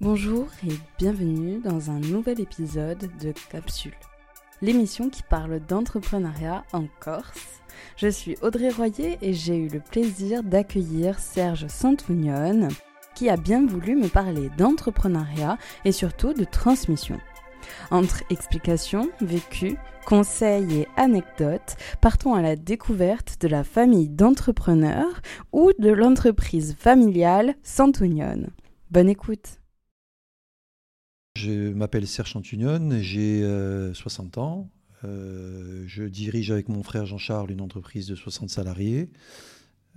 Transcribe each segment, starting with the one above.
Bonjour et bienvenue dans un nouvel épisode de Capsule, l'émission qui parle d'entrepreneuriat en Corse. Je suis Audrey Royer et j'ai eu le plaisir d'accueillir Serge Santounion qui a bien voulu me parler d'entrepreneuriat et surtout de transmission. Entre explications, vécus, conseils et anecdotes, partons à la découverte de la famille d'entrepreneurs ou de l'entreprise familiale Santounion. Bonne écoute je m'appelle Serge Chantunion, j'ai 60 euh, ans. Euh, je dirige avec mon frère Jean-Charles une entreprise de 60 salariés.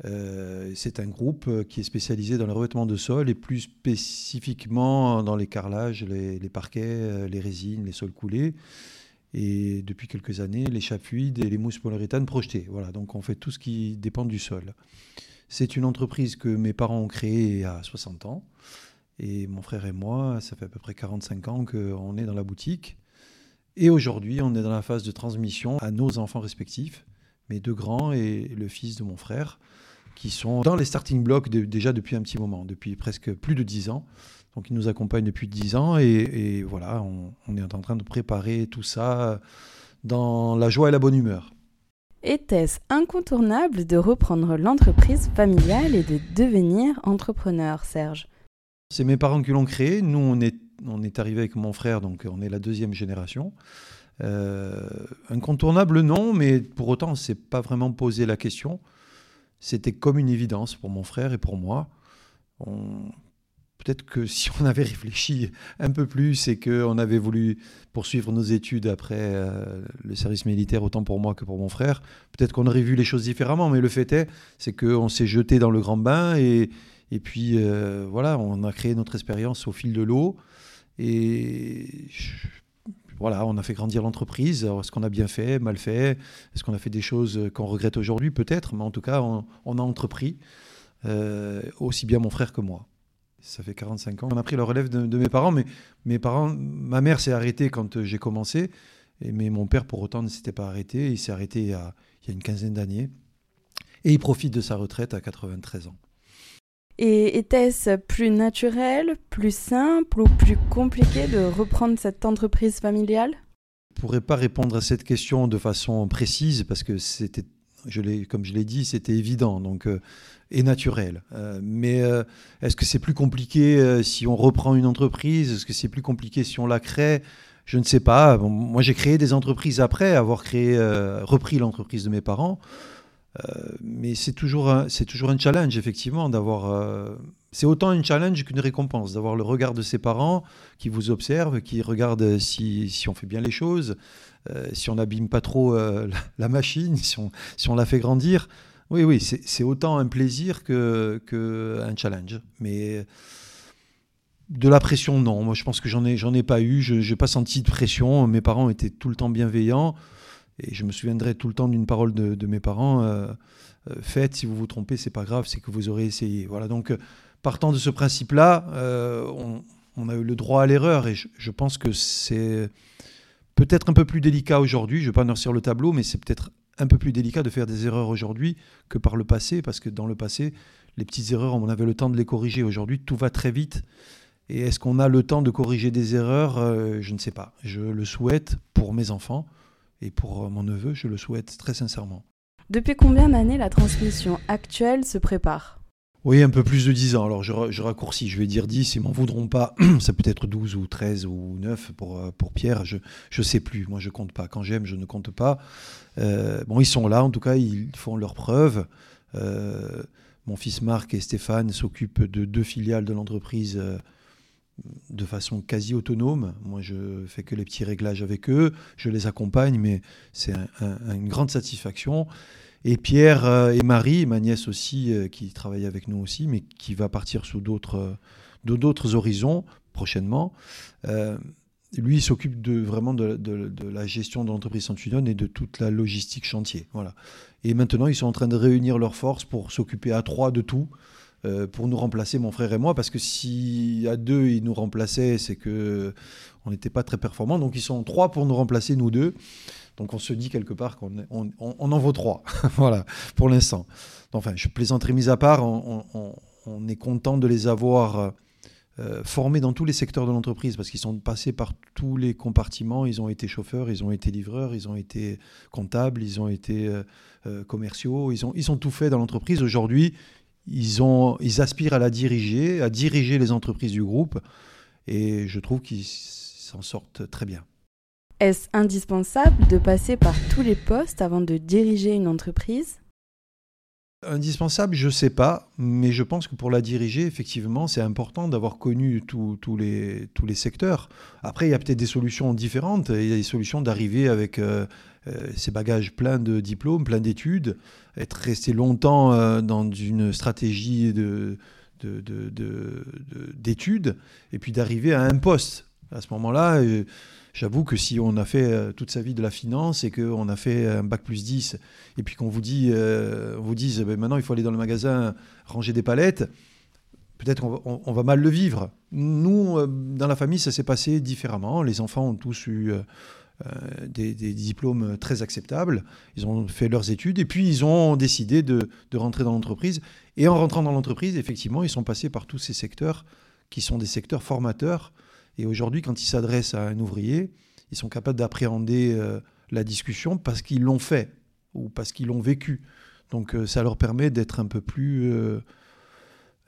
Euh, c'est un groupe qui est spécialisé dans le revêtement de sol et plus spécifiquement dans les carrelages, les, parquets, les résines, les sols coulés. Et depuis quelques années, les chapes fluides et les mousses polyuréthane projetées. Voilà, donc on fait tout ce qui dépend du sol. C'est une entreprise que mes parents ont créée à 60 ans. Et mon frère et moi, ça fait à peu près 45 ans qu'on est dans la boutique. Et aujourd'hui, on est dans la phase de transmission à nos enfants respectifs, mes deux grands et le fils de mon frère, qui sont dans les starting blocks déjà depuis un petit moment, depuis presque plus de 10 ans. Donc ils nous accompagnent depuis 10 ans et, voilà, on, on, est en train de préparer tout ça dans la joie et la bonne humeur. Était-ce incontournable de reprendre l'entreprise familiale et de devenir entrepreneur, Serge? C'est mes parents qui l'ont créé. Nous, on est, on arrivé avec mon frère, donc on est la deuxième génération. Euh, incontournable, non, mais pour autant, on ne s'est pas vraiment posé la question. C'était comme une évidence pour mon frère et pour moi. Peut-être que si on avait réfléchi un peu plus et qu'on avait voulu poursuivre nos études après euh, le service militaire, autant pour moi que pour mon frère, peut-être qu'on aurait vu les choses différemment. Mais le fait est, c'est qu'on s'est jeté dans le grand bain et, et puis euh, voilà, on a créé notre expérience au fil de l'eau. Et voilà, on a fait grandir l'entreprise. Est-ce qu'on a bien fait, mal fait? Est-ce qu'on a fait des choses qu'on regrette aujourd'hui? Peut-être, mais en tout cas, on, a entrepris, euh, aussi bien mon frère que moi. Ça fait 45 ans. On a pris le relève de, mes parents, mais mes parents, ma mère s'est arrêtée quand j'ai commencé, mais mon père, pour autant, ne s'était pas arrêté. Il s'est arrêté il y a une quinzaine d'années. Et il profite de sa retraite à 93 ans. Et était-ce plus naturel, plus simple ou plus compliqué de reprendre cette entreprise familiale? Je ne pourrais pas répondre à cette question de façon précise parce que c'était, comme je l'ai dit, c'était évident donc, euh, et naturel. Euh, mais euh, est-ce que c'est plus compliqué si on reprend une entreprise? Est-ce que c'est plus compliqué si on la crée? Je ne sais pas. moi, j'ai créé des entreprises après avoir repris l'entreprise de mes parents. Euh, mais c'est toujours, un, toujours un challenge, effectivement, d'avoir. Euh, c'est autant un challenge qu'une récompense, d'avoir le regard de ses parents qui vous observent, qui regardent si, si on fait bien les choses, euh, si on n'abîme pas trop la, machine, si on, si on la fait grandir. Oui, oui, c'est, c'est autant un plaisir que, que un challenge. Mais de la pression, non. Moi, je pense que j'en ai, j'en ai pas eu. Je n'ai pas senti de pression. Mes parents étaient tout le temps bienveillants. Et je me souviendrai tout le temps d'une parole de, mes parents euh, euh, faites, si vous vous trompez, c'est pas grave, c'est que vous aurez essayé. Voilà. Donc, euh, partant de ce principe-là, on, a eu le droit à l'erreur. Et je, pense que c'est peut-être un peu plus délicat aujourd'hui. Je ne vais pas noircir le tableau, mais c'est peut-être un peu plus délicat de faire des erreurs aujourd'hui que par le passé, parce que dans le passé, les petites erreurs, on avait le temps de les corriger. Aujourd'hui, tout va très vite. Et est-ce qu'on a le temps de corriger des erreurs? Je ne sais pas. Je le souhaite pour mes enfants. Et pour euh, mon neveu, je le souhaite très sincèrement. Depuis combien d'années la transmission actuelle se prépare? Oui, un peu plus de 10 ans. Alors je, raccourcis, je vais dire 10, ils m'en voudront pas. Ça peut être 12 ou 13 ou 9 pour, euh, pour Pierre, je ne sais plus. Moi, je compte pas. Quand j'aime, je ne compte pas. Euh, bon, ils sont là, en tout cas, ils font leurs preuves. mon fils Marc et Stéphane s'occupent de deux filiales de l'entreprise de façon quasi autonome. Moi, je fais que les petits réglages avec eux, je les accompagne, mais c'est une grande satisfaction. Et Pierre euh, et Marie, ma nièce aussi, euh, qui travaille avec nous aussi, mais qui va partir sous d'autres, d'autres horizons prochainement. Euh, lui, s'occupe de, vraiment de, la gestion de l'entreprise Santunion et de toute la logistique chantier. Voilà. Et maintenant, ils sont en train de réunir leurs forces pour s'occuper à trois de tout. Euh, pour nous remplacer, mon frère et moi, parce que si à deux ils nous remplaçaient, c'est que on n'était pas très performants. Donc ils sont trois pour nous remplacer, nous deux. Donc on se dit quelque part qu'on on, en vaut trois, voilà, pour l'instant. Enfin, je plaisanterai mis à part, on, est content de les avoir euh, formés dans tous les secteurs de l'entreprise parce qu'ils sont passés par tous les compartiments. Ils ont été chauffeurs, ils ont été livreurs, ils ont été comptables, ils ont été euh, commerciaux, ils ont tout fait dans l'entreprise. Aujourd'hui, ils, ont, ils aspirent à la diriger, à diriger les entreprises du groupe et je trouve qu'ils s'en sortent très bien. Est-ce indispensable de passer par tous les postes avant de diriger une entreprise? Indispensable, je ne sais pas, mais je pense que pour la diriger, effectivement, c'est important d'avoir connu tous les, tous les secteurs. Après, il y a peut-être des solutions différentes. Il y a des solutions d'arriver avec euh, euh, ces bagages pleins de diplômes, plein d'études, être resté longtemps euh, dans une stratégie de, d'études, et puis d'arriver à un poste. À ce moment-là, J'avoue que si on a fait euh, toute sa vie de la finance et qu'on a fait un bac plus 10 et puis qu'on vous dit, euh, vous dise ben maintenant il faut aller dans le magasin ranger des palettes, peut-être qu'on va, mal le vivre. Nous, euh, dans la famille, ça s'est passé différemment. Les enfants ont tous eu des, diplômes très acceptables. Ils ont fait leurs études et puis ils ont décidé de, de rentrer dans l'entreprise. Et en rentrant dans l'entreprise, effectivement, ils sont passés par tous ces secteurs qui sont des secteurs formateurs et aujourd'hui, quand ils s'adressent à un ouvrier, ils sont capables d'appréhender euh, la discussion parce qu'ils l'ont fait ou parce qu'ils l'ont vécu. Donc euh, ça leur permet d'être un peu plus, euh,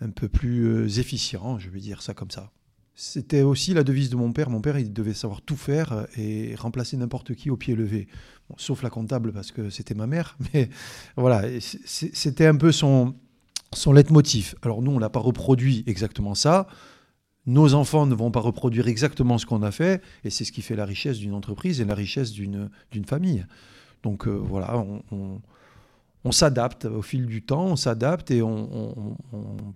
un peu plus efficient, je vais dire ça comme ça. C'était aussi la devise de mon père. Mon père, il devait savoir tout faire et remplacer n'importe qui au pied levé. sauf la comptable parce que c'était ma mère. Mais voilà, c'était un peu son, son leitmotiv. Alors nous, on n'a pas reproduit exactement ça. Nos enfants ne vont pas reproduire exactement ce qu'on a fait, et c'est ce qui fait la richesse d'une entreprise et la richesse d'une famille. Donc euh, voilà, on, s'adapte au fil du temps, on s'adapte et on, on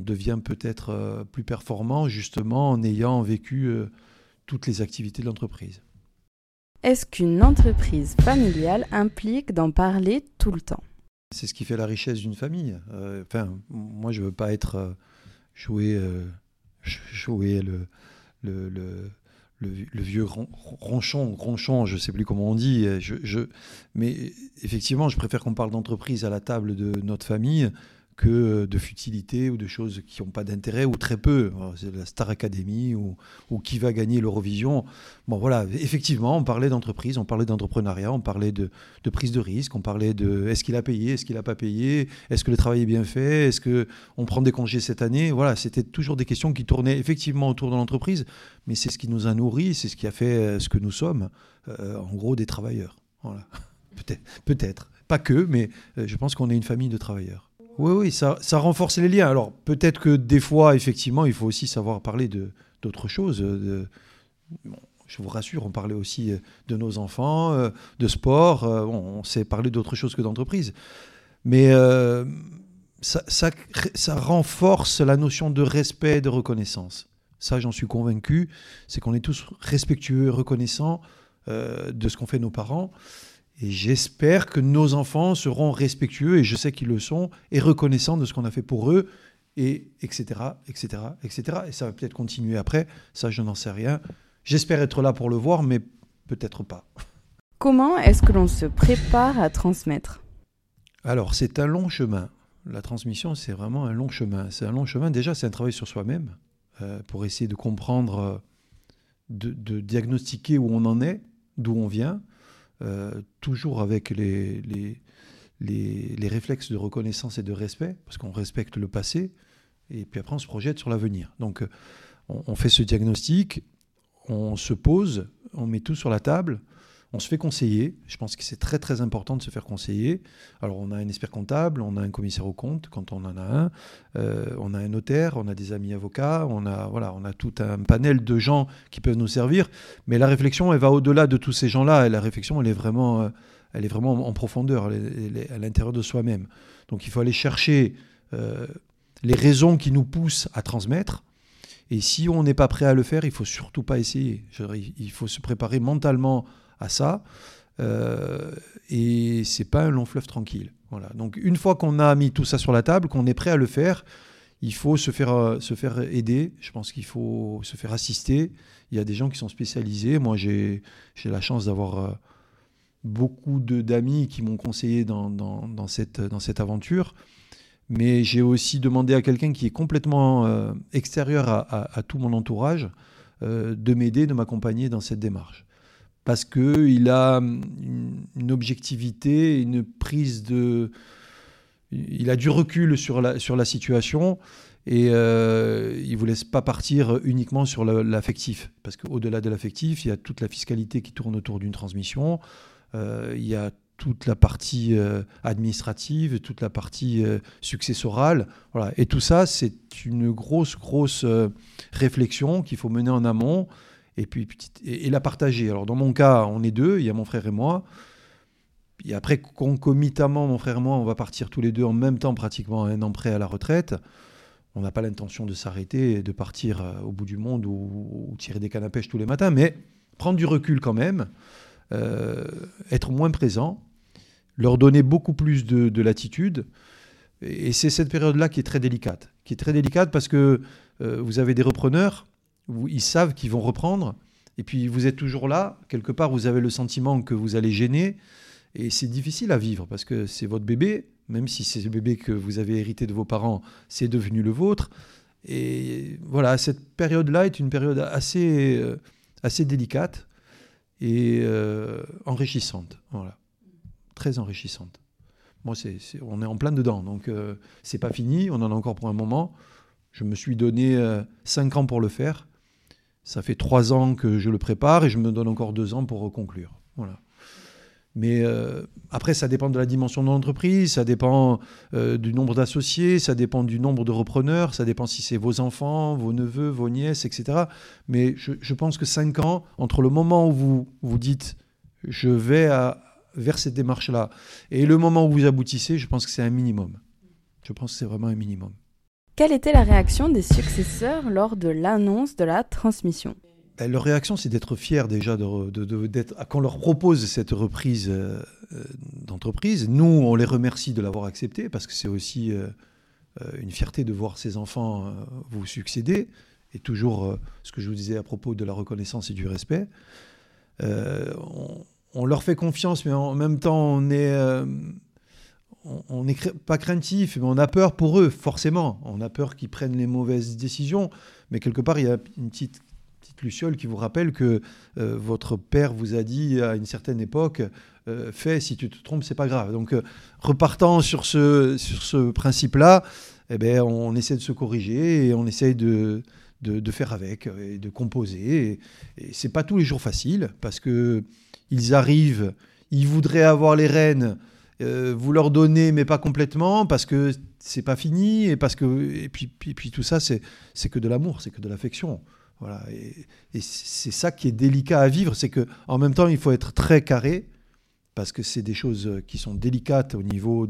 devient peut-être euh, plus performant justement en ayant vécu euh, toutes les activités de l'entreprise. Est-ce qu'une entreprise familiale implique d'en parler tout le temps? C'est ce qui fait la richesse d'une famille. enfin, moi, je ne veux pas être joué jouer le, le, le, le, vieux ronchon, ronchon, je ne sais plus comment on dit. Je, je, mais effectivement, je préfère qu'on parle d'entreprise à la table de notre famille que de futilité ou de choses qui n'ont pas d'intérêt ou très peu. C'est la Star Academy ou, qui va gagner l'Eurovision. Bon voilà, effectivement, on parlait d'entreprise, on parlait d'entrepreneuriat, on parlait de, prise de risque, on parlait de est-ce qu'il a payé, est-ce qu'il n'a pas payé, est-ce que le travail est bien fait, est-ce qu'on prend des congés cette année. Voilà, c'était toujours des questions qui tournaient effectivement autour de l'entreprise, mais c'est ce qui nous a nourris, c'est ce qui a fait euh, ce que nous sommes, euh, en gros des travailleurs. Voilà. Peut-être, peut-être. Pas que, mais euh, je pense qu'on est une famille de travailleurs. Oui, oui, ça, renforce les liens. Alors peut-être que des fois, effectivement, il faut aussi savoir parler de, d'autres choses. De, je vous rassure, on parlait aussi de nos enfants, euh, de sport, euh, on sait parler d'autres choses que d'entreprise. Mais euh, ça, renforce la notion de respect et de reconnaissance. Ça, j'en suis convaincu, c'est qu'on est tous respectueux, reconnaissants de ce qu'ont fait nos parents. Et j'espère que nos enfants seront respectueux, et je sais qu'ils le sont, et reconnaissants de ce qu'on a fait pour eux, et etc., etc., etc. Et ça va peut-être continuer après, ça je n'en sais rien. J'espère être là pour le voir, mais peut-être pas. Comment est-ce que l'on se prépare à transmettre? Alors, c'est un long chemin. La transmission, c'est vraiment un long chemin. C'est un long chemin. Déjà, c'est un travail sur soi-même euh, pour essayer de comprendre, euh, de, diagnostiquer où on en est, d'où on vient, toujours avec les, les, les, réflexes de reconnaissance et de respect, parce qu'on respecte le passé, et puis après on se projette sur l'avenir. Donc euh, on, fait ce diagnostic, on se pose, on met tout sur la table, on se fait conseiller. Je pense que c'est très très important de se faire conseiller. Alors on a un expert comptable, on a un commissaire au compte quand on en a un, euh, on a un notaire, on a des amis avocats, on a voilà, on a tout un panel de gens qui peuvent nous servir. Mais la réflexion, elle va au-delà de tous ces gens-là. Et la réflexion, elle est vraiment, euh, elle est vraiment en profondeur, elle est, à l'intérieur de soi-même. Donc il faut aller chercher euh, les raisons qui nous poussent à transmettre. Et si on n'est pas prêt à le faire, il faut surtout pas essayer. Il faut se préparer mentalement ça. Euh, et c'est pas un long fleuve tranquille. Voilà. Donc une fois qu'on a mis tout ça sur la table, qu'on est prêt à le faire, il faut se faire, euh, se faire aider. Je pense qu'il faut se faire assister. Il y a des gens qui sont spécialisés. Moi, j'ai la chance d'avoir euh, beaucoup d'amis qui m'ont conseillé dans, dans, cette, dans cette aventure. mais j'ai aussi demandé à quelqu'un qui est complètement extérieur à, tout mon entourage de m'aider, de m'accompagner dans cette démarche. Parce qu'il a une, objectivité, une prise de... Il a du recul sur la, sur la situation et euh, il ne vous laisse pas partir uniquement sur l'affectif. Parce qu'au-delà de l'affectif, il y a toute la fiscalité qui tourne autour d'une transmission. il y a toute la partie euh, administrative, toute la partie euh, successorale. Voilà. Et tout ça, c'est une grosse, grosse euh, réflexion qu'il faut mener en amont et puis et, la partager. Alors dans mon cas, on est deux, il y a mon frère et moi. Et après, concomitamment, mon frère et moi, on va partir tous les deux en même temps, pratiquement un an près à la retraite. On n'a pas l'intention de s'arrêter et de partir au bout du monde ou, ou tirer des cannes à pêche tous les matins, mais prendre du recul quand même. Euh, être moins présent, leur donner beaucoup plus de, latitude. Et c'est cette période-là qui est très délicate. Qui est très délicate parce que euh, vous avez des repreneurs, ils savent qu'ils vont reprendre, et puis vous êtes toujours là, quelque part vous avez le sentiment que vous allez gêner, et c'est difficile à vivre parce que c'est votre bébé, même si c'est le bébé que vous avez hérité de vos parents, c'est devenu le vôtre. Et voilà, cette période-là est une période assez, euh, assez délicate et euh, enrichissante. Voilà. Très enrichissante. Moi, on est en plein dedans, donc euh, c'est pas fini, on en a encore pour un moment. Je me suis donné euh, cinq ans pour le faire. Ça fait trois ans que je le prépare et je me donne encore deux ans pour conclure. Voilà. Mais euh, après, ça dépend de la dimension de l'entreprise, ça dépend euh, du nombre d'associés, ça dépend du nombre de repreneurs, ça dépend si c'est vos enfants, vos neveux, vos nièces, etc. Mais je, pense que cinq ans, entre le moment où vous vous dites je vais vers cette démarche-là et le moment où vous aboutissez, je pense que c'est un minimum. Je pense que c'est vraiment un minimum. Quelle était la réaction des successeurs lors de l'annonce de la transmission ben, leur réaction, c'est d'être fiers déjà de, on leur propose cette reprise euh, euh, d'entreprise. Nous, on les remercie de l'avoir accepté parce que c'est aussi euh, une fierté de voir ses enfants vous succéder. Et toujours ce que je vous disais à propos de la reconnaissance et du respect. On, leur fait confiance, mais en même temps, on n'est on, n'est pas craintif, mais on a peur pour eux, forcément. On a peur qu'ils prennent les mauvaises décisions. Mais quelque part, il y a une petite luciole qui vous rappelle que euh, votre père vous a dit à une certaine époque euh, fais, si tu te trompes, c'est pas grave. Donc, euh, repartant sur ce, principe-là, eh ben, on essaie de se corriger et on essaie de, de, faire avec et de composer. Et, et c'est pas tous les jours facile parce que ils arrivent, ils voudraient avoir les rênes. Vous leur donnez, mais pas complètement, parce que c'est pas fini, et parce que et puis, puis, puis tout ça, c'est que de l'amour, c'est que de l'affection. Voilà. Et, c'est ça qui est délicat à vivre, c'est que en même temps, il faut être très carré, parce que c'est des choses qui sont délicates au niveau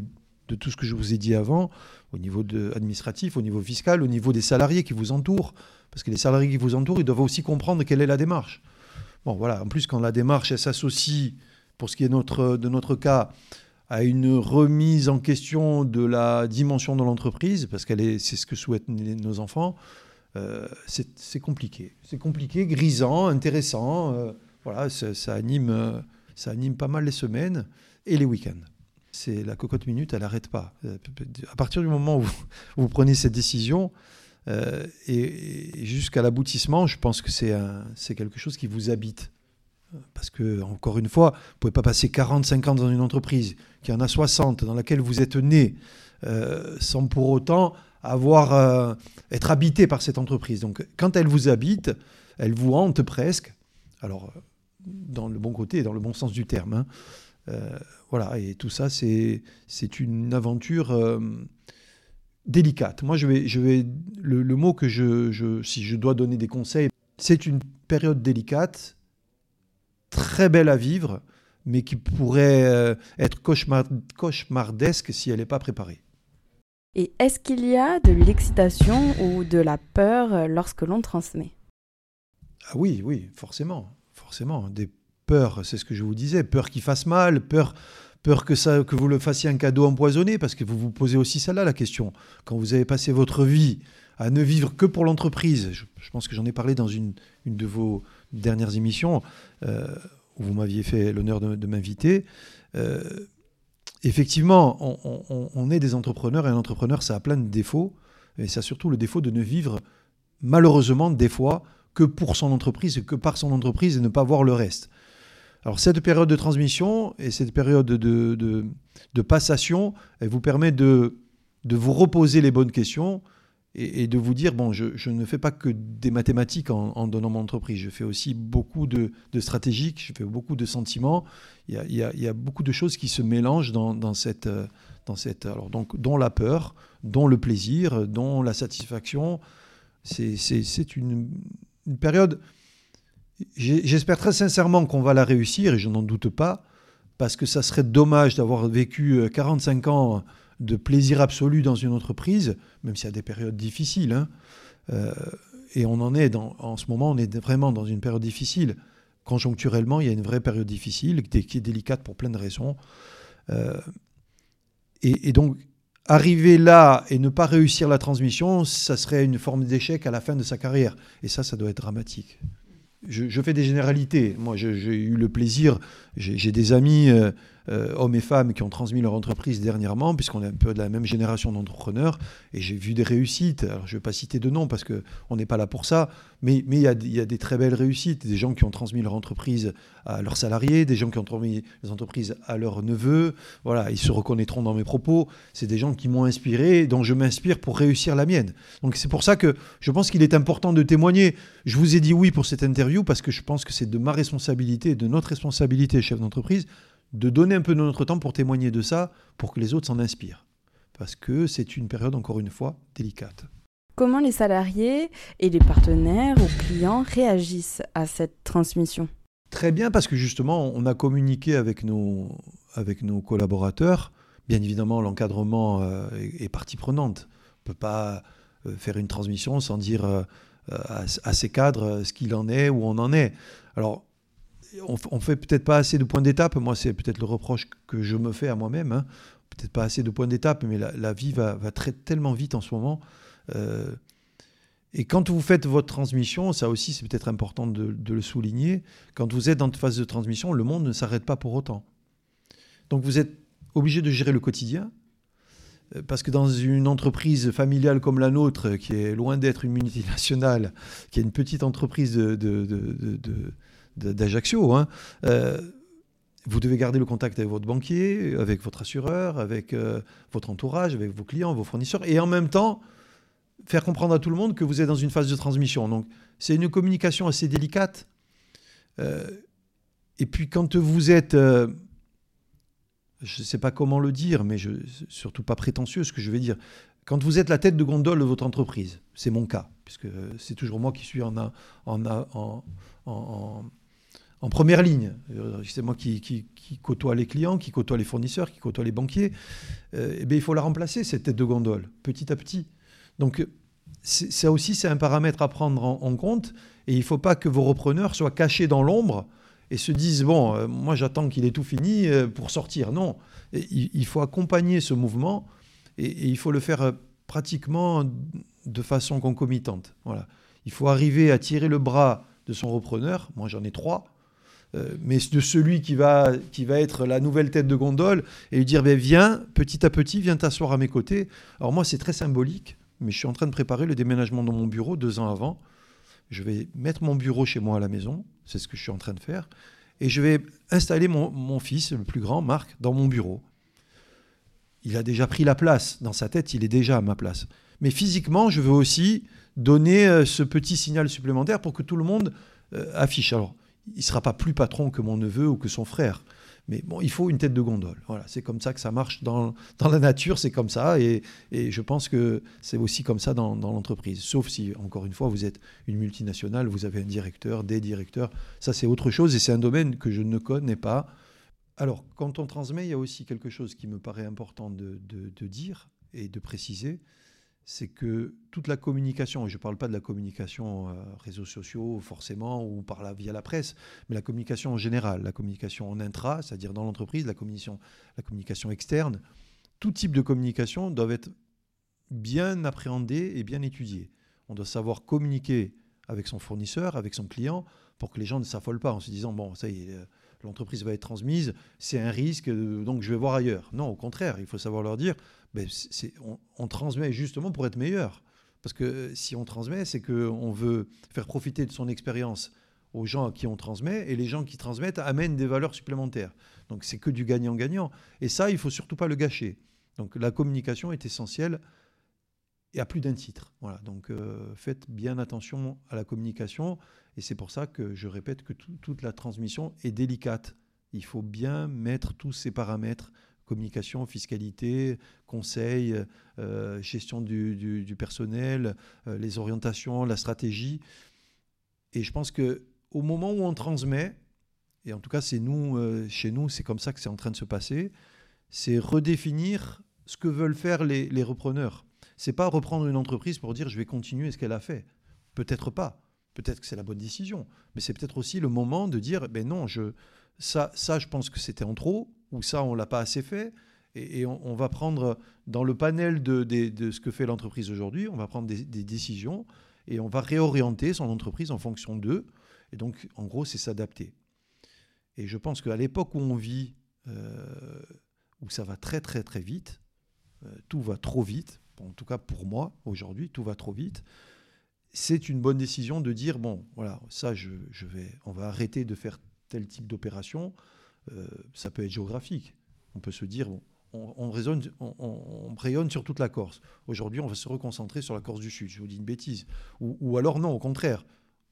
de tout ce que je vous ai dit avant, au niveau de, administratif, au niveau fiscal, au niveau des salariés qui vous entourent, parce que les salariés qui vous entourent, ils doivent aussi comprendre quelle est la démarche. Bon, voilà. En plus, quand la démarche s'associe, pour ce qui est notre, de notre cas, à une remise en question de la dimension de l'entreprise, parce que c'est ce que souhaitent nos enfants, euh, c'est compliqué. C'est compliqué, grisant, intéressant. Euh, voilà, ça, anime, euh, ça anime pas mal les semaines et les week-ends. C'est la cocotte minute, elle n'arrête pas. À partir du moment où vous, prenez cette décision et, jusqu'à l'aboutissement, je pense que c'est quelque chose qui vous habite. Parce que, encore une fois, vous ne pouvez pas passer 40, 50 dans une entreprise qui en a 60, dans laquelle vous êtes né, sans pour autant avoir, euh, être habité par cette entreprise. Donc quand elle vous habite, elle vous hante presque. Alors, euh, dans le bon côté et dans le bon sens du terme. Hein. Euh, voilà, et tout ça, c'est une aventure délicate. Moi, je vais, je vais le, mot que je, je, si je dois donner des conseils, c'est une période délicate, très belle à vivre, mais qui pourrait être cauchemar, cauchemardesque si elle n'est pas préparée. Et est-ce qu'il y a de l'excitation ou de la peur euh, lorsque l'on transmet? Ah Oui, oui, forcément. Forcément. Des peurs, c'est ce que je vous disais. Peur qu'il fasse mal, peur, peur que, ça, que vous le fassiez un cadeau empoisonné, parce que vous vous posez aussi celle-là la question. Quand vous avez passé votre vie à ne vivre que pour l'entreprise, je, pense que j'en ai parlé dans une, une, de vos dernières émissions, euh, où vous m'aviez fait l'honneur de, m'inviter. Euh, effectivement, on, est des entrepreneurs et un entrepreneur, ça a plein de défauts. Et ça a surtout le défaut de ne vivre, malheureusement, des fois, que pour son entreprise et que par son entreprise et ne pas voir le reste. Alors cette période de transmission et cette période de, de, passation, elle vous permet de, de vous reposer les bonnes questions et, de vous dire, bon, je, ne fais pas que des mathématiques en, donnant mon entreprise, je fais aussi beaucoup de, de stratégiques, je fais beaucoup de sentiments, il y, a, beaucoup de choses qui se mélangent dans, cette, dans cette alors donc, dont la peur, dont le plaisir, dont la satisfaction. C'est une, une période, j'espère très sincèrement qu'on va la réussir, et je n'en doute pas, parce que ça serait dommage d'avoir vécu 45 ans de plaisir absolu dans une entreprise, même s'il y a des périodes difficiles. Hein. Euh, et on en est dans, en ce moment, on est vraiment dans une période difficile. Conjoncturellement, il y a une vraie période difficile qui est délicate pour plein de raisons. Euh, et, donc, arriver là et ne pas réussir la transmission, ça serait une forme d'échec à la fin de sa carrière. Et ça, ça doit être dramatique. Je, fais des généralités. Moi, j'ai eu le plaisir, j'ai des amis euh, euh, hommes et femmes qui ont transmis leur entreprise dernièrement, puisqu'on est un peu de la même génération d'entrepreneurs, et j'ai vu des réussites. Alors, je ne vais pas citer de noms parce qu'on n'est pas là pour ça, mais il y, a, y, a, des très belles réussites. Des gens qui ont transmis leur entreprise à leurs salariés, des gens qui ont transmis les entreprises à leurs neveux. Voilà, ils se reconnaîtront dans mes propos. C'est des gens qui m'ont inspiré, dont je m'inspire pour réussir la mienne. Donc, c'est pour ça que je pense qu'il est important de témoigner. Je vous ai dit oui pour cette interview parce que je pense que c'est de ma responsabilité, de notre responsabilité, chef d'entreprise, de donner un peu de notre temps pour témoigner de ça, pour que les autres s'en inspirent. Parce que c'est une période, encore une fois, délicate. Comment les salariés et les partenaires ou clients réagissent à cette transmission? Très bien, parce que justement, on a communiqué avec nos, avec nos collaborateurs. Bien évidemment, l'encadrement euh, est, partie prenante. On ne peut pas euh, faire une transmission sans dire euh, à, à, ces cadres ce qu'il en est, où on en est. Alors, on, ne fait peut-être pas assez de points d'étape. Moi, c'est peut-être le reproche que je me fais à moi-même. Hein. Peut-être pas assez de points d'étape, mais la, vie va, très, tellement vite en ce moment. Euh, et quand vous faites votre transmission, ça aussi, c'est peut-être important de, le souligner. Quand vous êtes dans une phase de transmission, le monde ne s'arrête pas pour autant. Donc, vous êtes obligé de gérer le quotidien. Euh, parce que dans une entreprise familiale comme la nôtre, qui est loin d'être une multinationale, qui est une petite entreprise de d'Ajaccio. Hein. Euh, vous devez garder le contact avec votre banquier, avec votre assureur, avec euh, votre entourage, avec vos clients, vos fournisseurs, et en même temps faire comprendre à tout le monde que vous êtes dans une phase de transmission. Donc c'est une communication assez délicate. Euh, et puis quand vous êtes, je ne sais pas comment le dire, mais surtout pas prétentieux ce que je vais dire, quand vous êtes la tête de gondole de votre entreprise, c'est mon cas, puisque c'est toujours moi qui suis en, en, en en première ligne. Euh, c'est moi qui, côtoie les clients, qui côtoie les fournisseurs, qui côtoie les banquiers. Euh, eh bien, il faut la remplacer, cette tête de gondole, petit à petit. Donc, ça aussi, c'est un paramètre à prendre en, compte. Et il ne faut pas que vos repreneurs soient cachés dans l'ombre et se disent, bon, euh, moi j'attends qu'il ait tout fini pour sortir. Non, il, faut accompagner ce mouvement et, et, il faut le faire pratiquement de façon concomitante. Voilà. Il faut arriver à tirer le bras de son repreneur. Moi, j'en ai trois mais de celui qui va, qui va être la nouvelle tête de gondole et lui dire ben, Viens, petit à petit, viens t'asseoir à mes côtés. Alors, moi, c'est très symbolique, mais je suis en train de préparer le déménagement dans mon bureau deux ans avant. Je vais mettre mon bureau chez moi à la maison, c'est ce que je suis en train de faire, et je vais installer mon, mon fils, le plus grand, Marc, dans mon bureau. Il a déjà pris la place, dans sa tête, il est déjà à ma place. Mais physiquement, je veux aussi donner euh, ce petit signal supplémentaire pour que tout le monde euh, affiche. Alors, il ne sera pas plus patron que mon neveu ou que son frère. Mais bon, il faut une tête de gondole. Voilà, c'est comme ça que ça marche dans, dans la nature, c'est comme ça. Et, et, je pense que c'est aussi comme ça dans, dans l'entreprise. Sauf si, encore une fois, vous êtes une multinationale, vous avez un directeur, des directeurs. Ça, c'est autre chose et c'est un domaine que je ne connais pas. Alors, quand on transmet, il y a aussi quelque chose qui me paraît important de, de, de dire et de préciser c'est que toute la communication, et je ne parle pas de la communication euh, réseaux sociaux forcément ou par la, via la presse, mais la communication en général, la communication en intra, c'est-à-dire dans l'entreprise, la communication, la communication externe, tout type de communication doivent être bien appréhendé et bien étudié. On doit savoir communiquer avec son fournisseur, avec son client, pour que les gens ne s'affolent pas en se disant, bon, ça y est, l'entreprise va être transmise, c'est un risque, donc je vais voir ailleurs. Non, au contraire, il faut savoir leur dire, ben, on, transmet justement pour être meilleur. Parce que si on transmet, c'est qu'on veut faire profiter de son expérience aux gens à qui on transmet, et les gens qui transmettent amènent des valeurs supplémentaires. Donc c'est que du gagnant-gagnant. Et ça, il faut surtout pas le gâcher. Donc la communication est essentielle et à plus d'un titre. Voilà. Donc euh, faites bien attention à la communication, et c'est pour ça que je répète que toute la transmission est délicate. Il faut bien mettre tous ces paramètres communication, fiscalité, conseil, euh, gestion du, personnel, euh, les orientations, la stratégie. Et je pense que au moment où on transmet, et en tout cas c'est nous, euh, chez nous, c'est comme ça que c'est en train de se passer, c'est redéfinir ce que veulent faire les, les repreneurs. C'est pas reprendre une entreprise pour dire je vais continuer ce qu'elle a fait. Peut-être pas. Peut-être que c'est la bonne décision. Mais c'est peut-être aussi le moment de dire ben non, je, ça, ça je pense que c'était en trop, ou ça on l'a pas assez fait. Et, on, va prendre dans le panel de, ce que fait l'entreprise aujourd'hui, on va prendre des, des décisions et on va réorienter son entreprise en fonction d'eux. Et donc, en gros, c'est s'adapter. Et je pense qu'à l'époque où on vit, euh, où ça va très très très vite, euh, tout va trop vite, en tout cas pour moi aujourd'hui, tout va trop vite, c'est une bonne décision de dire, bon, voilà, ça, je, vais, on va arrêter de faire tel type d'opération. Euh, ça peut être géographique. On peut se dire, on, raisonne, on, rayonne sur toute la Corse. Aujourd'hui, on va se reconcentrer sur la Corse du Sud. Je vous dis une bêtise. ou alors non, au contraire.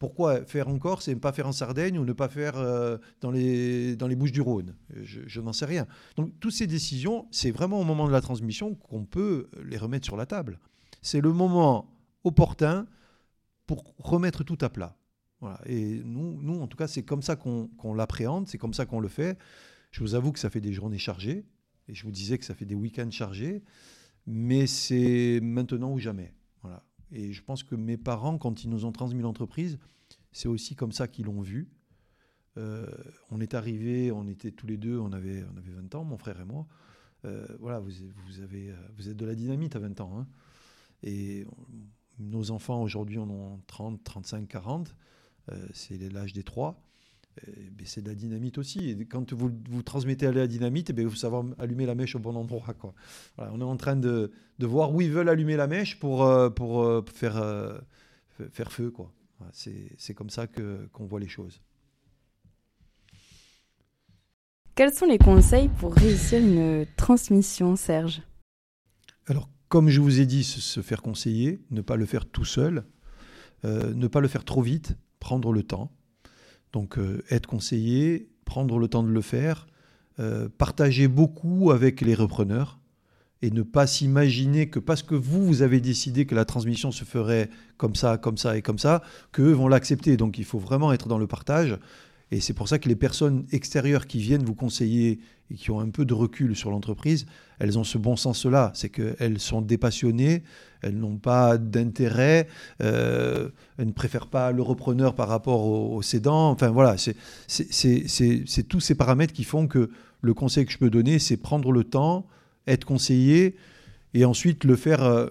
Pourquoi faire en Corse et ne pas faire en Sardaigne ou ne pas faire euh, dans, les, dans les Bouches du Rhône? Je, n'en sais rien. Donc toutes ces décisions, c'est vraiment au moment de la transmission qu'on peut les remettre sur la table. C'est le moment opportun pour remettre tout à plat. Et nous, nous, en tout cas, c'est comme ça qu'on l'appréhende, c'est comme ça qu'on le fait. Je vous avoue que ça fait des journées chargées, et je vous disais que ça fait des week-ends chargés, mais c'est maintenant ou jamais. Voilà. Et je pense que mes parents, quand ils nous ont transmis l'entreprise, c'est aussi comme ça qu'ils l'ont vu. Euh, on est arrivé, on était tous les deux, on avait, on avait 20 ans, mon frère et moi. Euh, voilà, vous, vous, avez, vous êtes de la dynamite à 20 ans. Hein. Et nos enfants aujourd'hui en ont 30, 35, 40. C'est l'âge des trois. Ben, c'est de la dynamite aussi. Et quand vous, vous transmettez à la dynamite, eh il faut savoir allumer la mèche au bon endroit. Quoi. on est en train de, de, voir où ils veulent allumer la mèche pour, euh, pour euh, faire, euh, faire feu. Quoi. c'est, comme ça que, qu'on voit les choses. Quels sont les conseils pour réussir une transmission, Serge? Alors, comme je vous ai dit, se faire conseiller, ne pas le faire tout seul, ne pas le faire trop vite, prendre le temps. Donc euh, être conseillé, prendre le temps de le faire, euh, partager beaucoup avec les repreneurs et ne pas s'imaginer que parce que vous, vous avez décidé que la transmission se ferait comme ça, comme ça et comme ça, qu'eux vont l'accepter. Donc il faut vraiment être dans le partage. Et c'est pour ça que les personnes extérieures qui viennent vous conseiller et qui ont un peu de recul sur l'entreprise, elles ont ce bon sens-là. C'est qu'elles sont dépassionnées, elles n'ont pas d'intérêt, euh, elles ne préfèrent pas le repreneur par rapport au, cédant. Enfin voilà, c'est tous ces paramètres qui font que le conseil que je peux donner, c'est prendre le temps, être conseillé et ensuite le faire euh,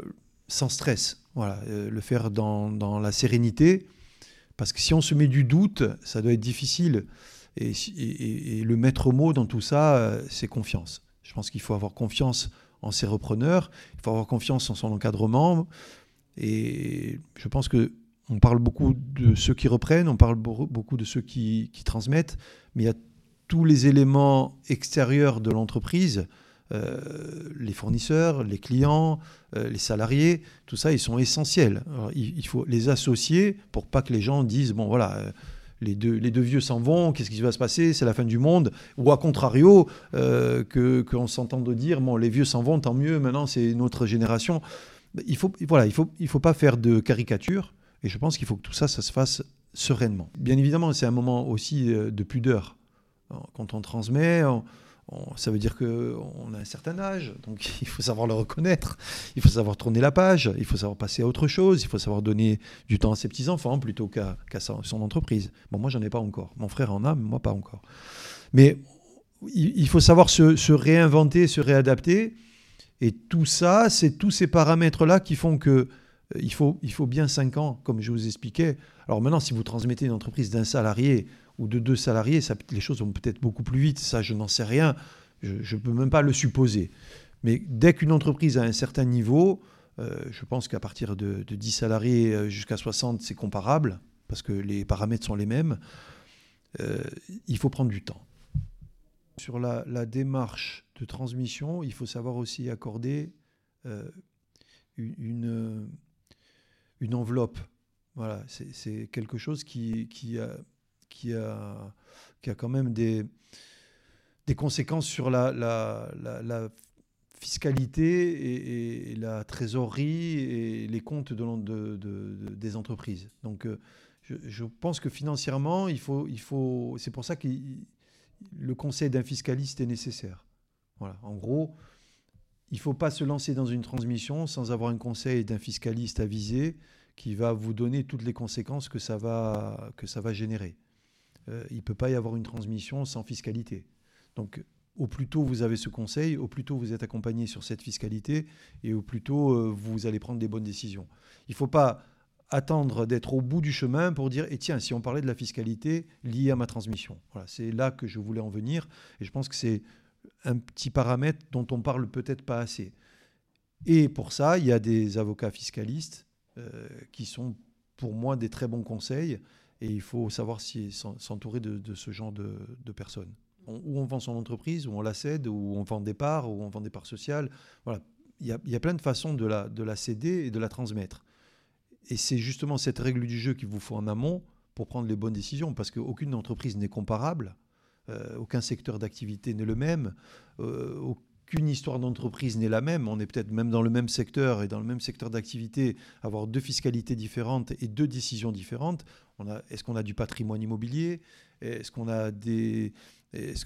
sans stress. Voilà, euh, le faire dans la sérénité parce que si on se met du doute, ça doit être difficile. Et, le maître mot dans tout ça, euh, c'est confiance. Je pense qu'il faut avoir confiance en ses repreneurs, il faut avoir confiance en son encadrement. Et je pense que on parle beaucoup de ceux qui reprennent, on parle beaucoup de ceux qui transmettent, mais il y a tous les éléments extérieurs de l'entreprise les fournisseurs, les clients, euh, les salariés, tout ça, ils sont essentiels. il, faut les associer pour pas que les gens disent, bon voilà, euh, les deux, vieux s'en vont, qu'est-ce qui va se passer, c'est la fin du monde, ou à contrario, que qu'on s'entende dire, bon, les vieux s'en vont, tant mieux, maintenant c'est notre génération. Il faut, voilà, il faut, il faut pas faire de caricature, et je pense qu'il faut que tout ça, ça se fasse sereinement. Bien évidemment, c'est un moment aussi de pudeur. Quand on transmet, ça veut dire qu'on a un certain âge, donc il faut savoir le reconnaître, il faut savoir tourner la page, il faut savoir passer à autre chose, il faut savoir donner du temps à ses petits-enfants plutôt qu'à son entreprise. Bon, moi, j'en ai pas encore. Mon frère en a, mais moi, pas encore. Mais il, faut savoir se, réinventer, se réadapter. Et tout ça, c'est tous ces paramètres-là qui font que il faut, faut bien 5 ans, comme je vous expliquais. Alors maintenant, si vous transmettez une entreprise d'un salarié ou de deux salariés, les choses vont peut-être beaucoup plus vite. Ça, je n'en sais rien. Je ne peux même pas le supposer. Mais dès qu'une entreprise a un certain niveau, euh, je pense qu'à partir de, 10 salariés euh, jusqu'à 60, c'est comparable, parce que les paramètres sont les mêmes. Euh, il faut prendre du temps. Sur la, démarche de transmission, il faut savoir aussi accorder une, enveloppe. Voilà, c'est quelque chose qui, qui, a, qui a quand même des, des conséquences sur la, la, la fiscalité et, la trésorerie et les comptes de, des entreprises. Donc, euh, je, pense que financièrement, il faut, il faut, c'est pour ça que le conseil d'un fiscaliste est nécessaire. Voilà. En gros, il ne faut pas se lancer dans une transmission sans avoir un conseil d'un fiscaliste avisé qui va vous donner toutes les conséquences que ça va, que ça va générer. Euh, il ne peut pas y avoir une transmission sans fiscalité. Donc, au plus tôt vous avez ce conseil, au plus tôt vous êtes accompagné sur cette fiscalité et au plus tôt euh, vous allez prendre des bonnes décisions. Il ne faut pas attendre d'être au bout du chemin pour dire, et tiens, si on parlait de la fiscalité liée à ma transmission. Voilà, c'est là que je voulais en venir et je pense que c'est un petit paramètre dont on parle peut-être pas assez. Et pour ça, il y a des avocats fiscalistes euh, qui sont pour moi des très bons conseils et il faut savoir s'entourer de, ce genre de personnes où on vend son entreprise, où on la cède, où on vend des parts, où on vend des parts sociales. Voilà. Il y a, plein de façons de la, de céder et de la transmettre. Et c'est justement cette règle du jeu qu'il vous faut en amont pour prendre les bonnes décisions, parce qu'aucune entreprise n'est comparable, euh, aucun secteur d'activité n'est le même, euh, aucune histoire d'entreprise n'est la même. On est peut-être même dans le même secteur et dans le même secteur d'activité, avoir deux fiscalités différentes et deux décisions différentes. Est-ce qu'on a du patrimoine immobilier? Est-ce qu'on a des est-ce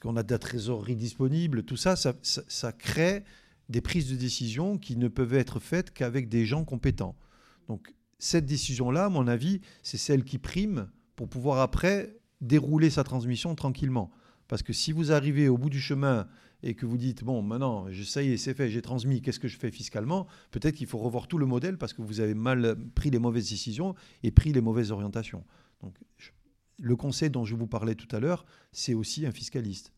qu'on a de la trésorerie disponible? Tout ça ça, crée des prises de décision qui ne peuvent être faites qu'avec des gens compétents. Donc cette décision-là, à mon avis, c'est celle qui prime pour pouvoir après dérouler sa transmission tranquillement. Parce que si vous arrivez au bout du chemin et que vous dites, bon, maintenant, ça y est, c'est fait, j'ai transmis, qu'est-ce que je fais fiscalement? Peut-être qu'il faut revoir tout le modèle parce que vous avez mal pris les mauvaises décisions et pris les mauvaises orientations. Donc, je le conseil dont je vous parlais tout à l'heure, c'est aussi un fiscaliste.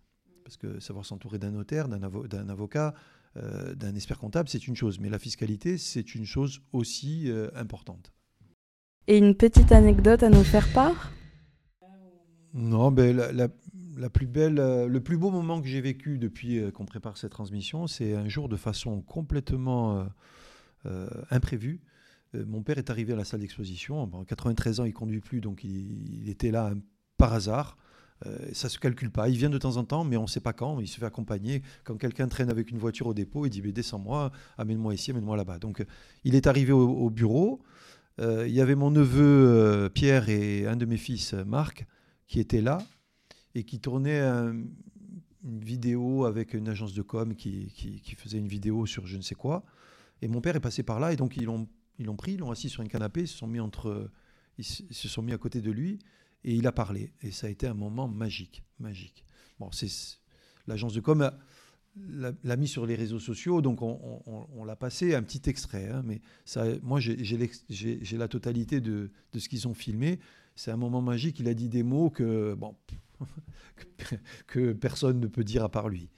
Parce que savoir s'entourer d'un notaire, d'un avocat, euh, d'un expert comptable, c'est une chose. Mais la fiscalité, c'est une chose aussi euh, importante. Et une petite anecdote à nous faire part? Non, ben, la, plus belle, euh, le plus beau moment que j'ai vécu depuis qu'on prépare cette transmission, c'est un jour de façon complètement imprévue. Euh, mon père est arrivé à la salle d'exposition. En 93 ans, il conduit plus, donc il, était là par hasard. Euh, ça se calcule pas. Il vient de temps en temps, mais on ne sait pas quand. Il se fait accompagner. Quand quelqu'un traîne avec une voiture au dépôt, il dit Descends-moi, amène-moi ici, amène-moi là-bas. Donc il est arrivé au, bureau. Euh, il y avait mon neveu Pierre et un de mes fils, Marc, qui étaient là et qui tournaient une vidéo avec une agence de com qui, faisait une vidéo sur je ne sais quoi. Et mon père est passé par là et donc ils l'ont ils l'ont pris, ils l'ont assis sur un canapé, ils se sont mis entre, se sont mis à côté de lui et il a parlé. Et ça a été un moment magique, magique. Bon, c'est l'agence de com l'a mis sur les réseaux sociaux, donc on, l'a passé, un petit extrait. Hein, mais ça, moi, j'ai la totalité de, de ce qu'ils ont filmé. C'est un moment magique. Il a dit des mots que, bon, que, personne ne peut dire à part lui.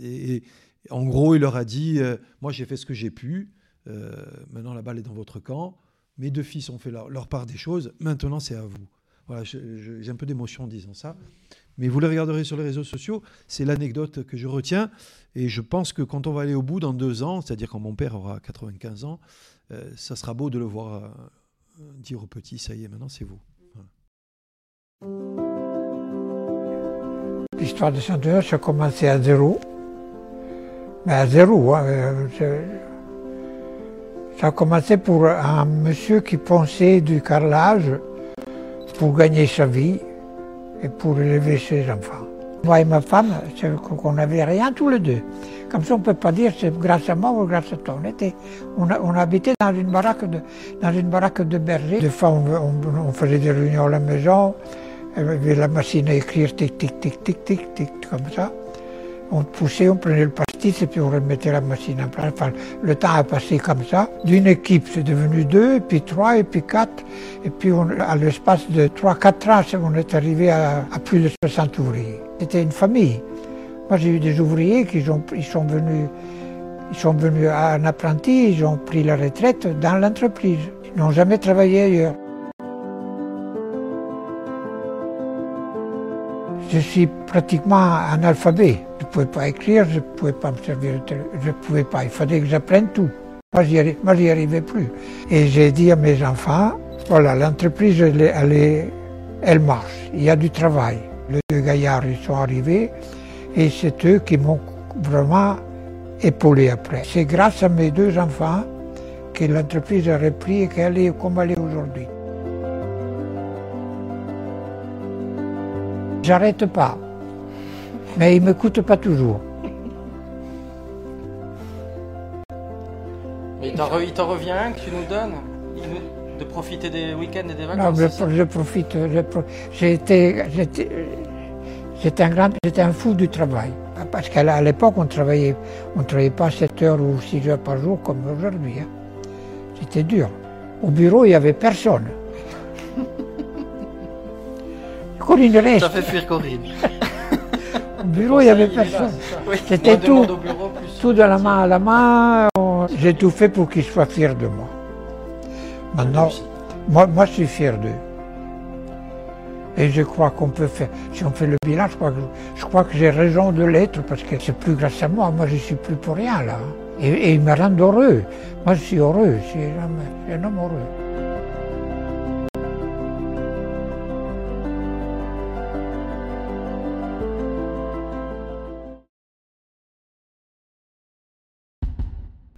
Et, en gros, il leur a dit, euh, moi j'ai fait ce que j'ai pu. Euh, maintenant, la balle est dans votre camp. Mes deux fils ont fait leur, part des choses. Maintenant, c'est à vous. Voilà, j'ai un peu d'émotion en disant ça. Mais vous le regarderez sur les réseaux sociaux. C'est l'anecdote que je retiens. Et je pense que quand on va aller au bout dans deux ans, c'est-à-dire quand mon père aura 95 ans, euh, ça sera beau de le voir dire au petit, ça y est, maintenant c'est vous. L'histoire de ça a commencé à zéro. Mais à zéro. Hein, ça a commencé pour un monsieur qui pensait du carrelage pour gagner sa vie et pour élever ses enfants. Moi et ma femme, qu'on n'avait rien tous les deux. Comme ça, on ne peut pas dire c'est grâce à moi ou grâce à toi. On, on, habitait dans une baraque de, dans une baraque de berger. Des fois, on, faisait des réunions à la maison, avait la machine à écrire tic, tic, tic, tic, tic, tic, comme ça. On poussait, on prenait le l'armistice et puis on remettait la machine en place. Enfin, le temps a passé comme ça. D'une équipe, c'est devenu deux, puis trois, et puis quatre. Et puis on, à l'espace de trois, quatre ans, on est arrivé à, plus de 60 ouvriers. C'était une famille. Moi, j'ai eu des ouvriers qui ont, ils sont venus, ils sont venus en apprenti, ils ont pris la retraite dans l'entreprise. Ils n'ont jamais travaillé ailleurs. Je suis pratiquement analphabet. Je ne pouvais pas écrire, je ne pouvais pas me servir de Je ne pouvais pas. Il fallait que j'apprenne tout. Moi, j'y arrivais, plus. Et j'ai dit à mes enfants, voilà, l'entreprise, elle, elle, marche. Il y a du travail. Les deux gaillards, sont arrivés et c'est eux qui m'ont vraiment épaulé après. C'est grâce à mes deux enfants que l'entreprise a repris et qu'elle est comme elle est aujourd'hui. J'arrête pas. Mais il ne m'écoute pas toujours. Mais il t'en revient un que tu nous donnes? De profiter des week-ends et des vacances Non, je, profite. J'étais un, grand, un fou du travail. Parce qu'à l'époque, on travaillait, on travaillait pas 7 heures ou 6 heures par jour comme aujourd'hui. Hein. C'était dur. Au bureau, il n'y avait personne. Corinne. Ça fait fuir Corinne. Au bureau, il n'y avait personne. C'était tout, tout de la main à la main. J'ai tout fait pour qu'ils soient fiers de moi. Maintenant, moi, moi je suis fier d'eux. Et je crois qu'on peut faire, si on fait le bilan, je crois que, je crois que j'ai raison de l'être parce que c'est plus grâce à moi. Moi, je ne suis plus pour rien là. Et, et ils me rendent heureux. Moi, je suis heureux. Je suis un homme heureux.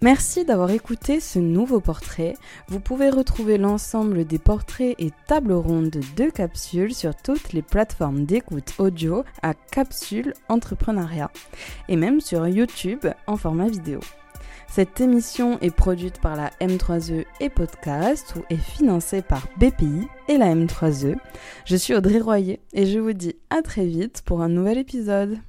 Merci d'avoir écouté ce nouveau portrait. Vous pouvez retrouver l'ensemble des portraits et tables rondes de capsules sur toutes les plateformes d'écoute audio à Capsule Entrepreneuriat et même sur YouTube en format vidéo. Cette émission est produite par la M3E et Podcast ou est financée par BPI et la M3E. Je suis Audrey Royer et je vous dis à très vite pour un nouvel épisode.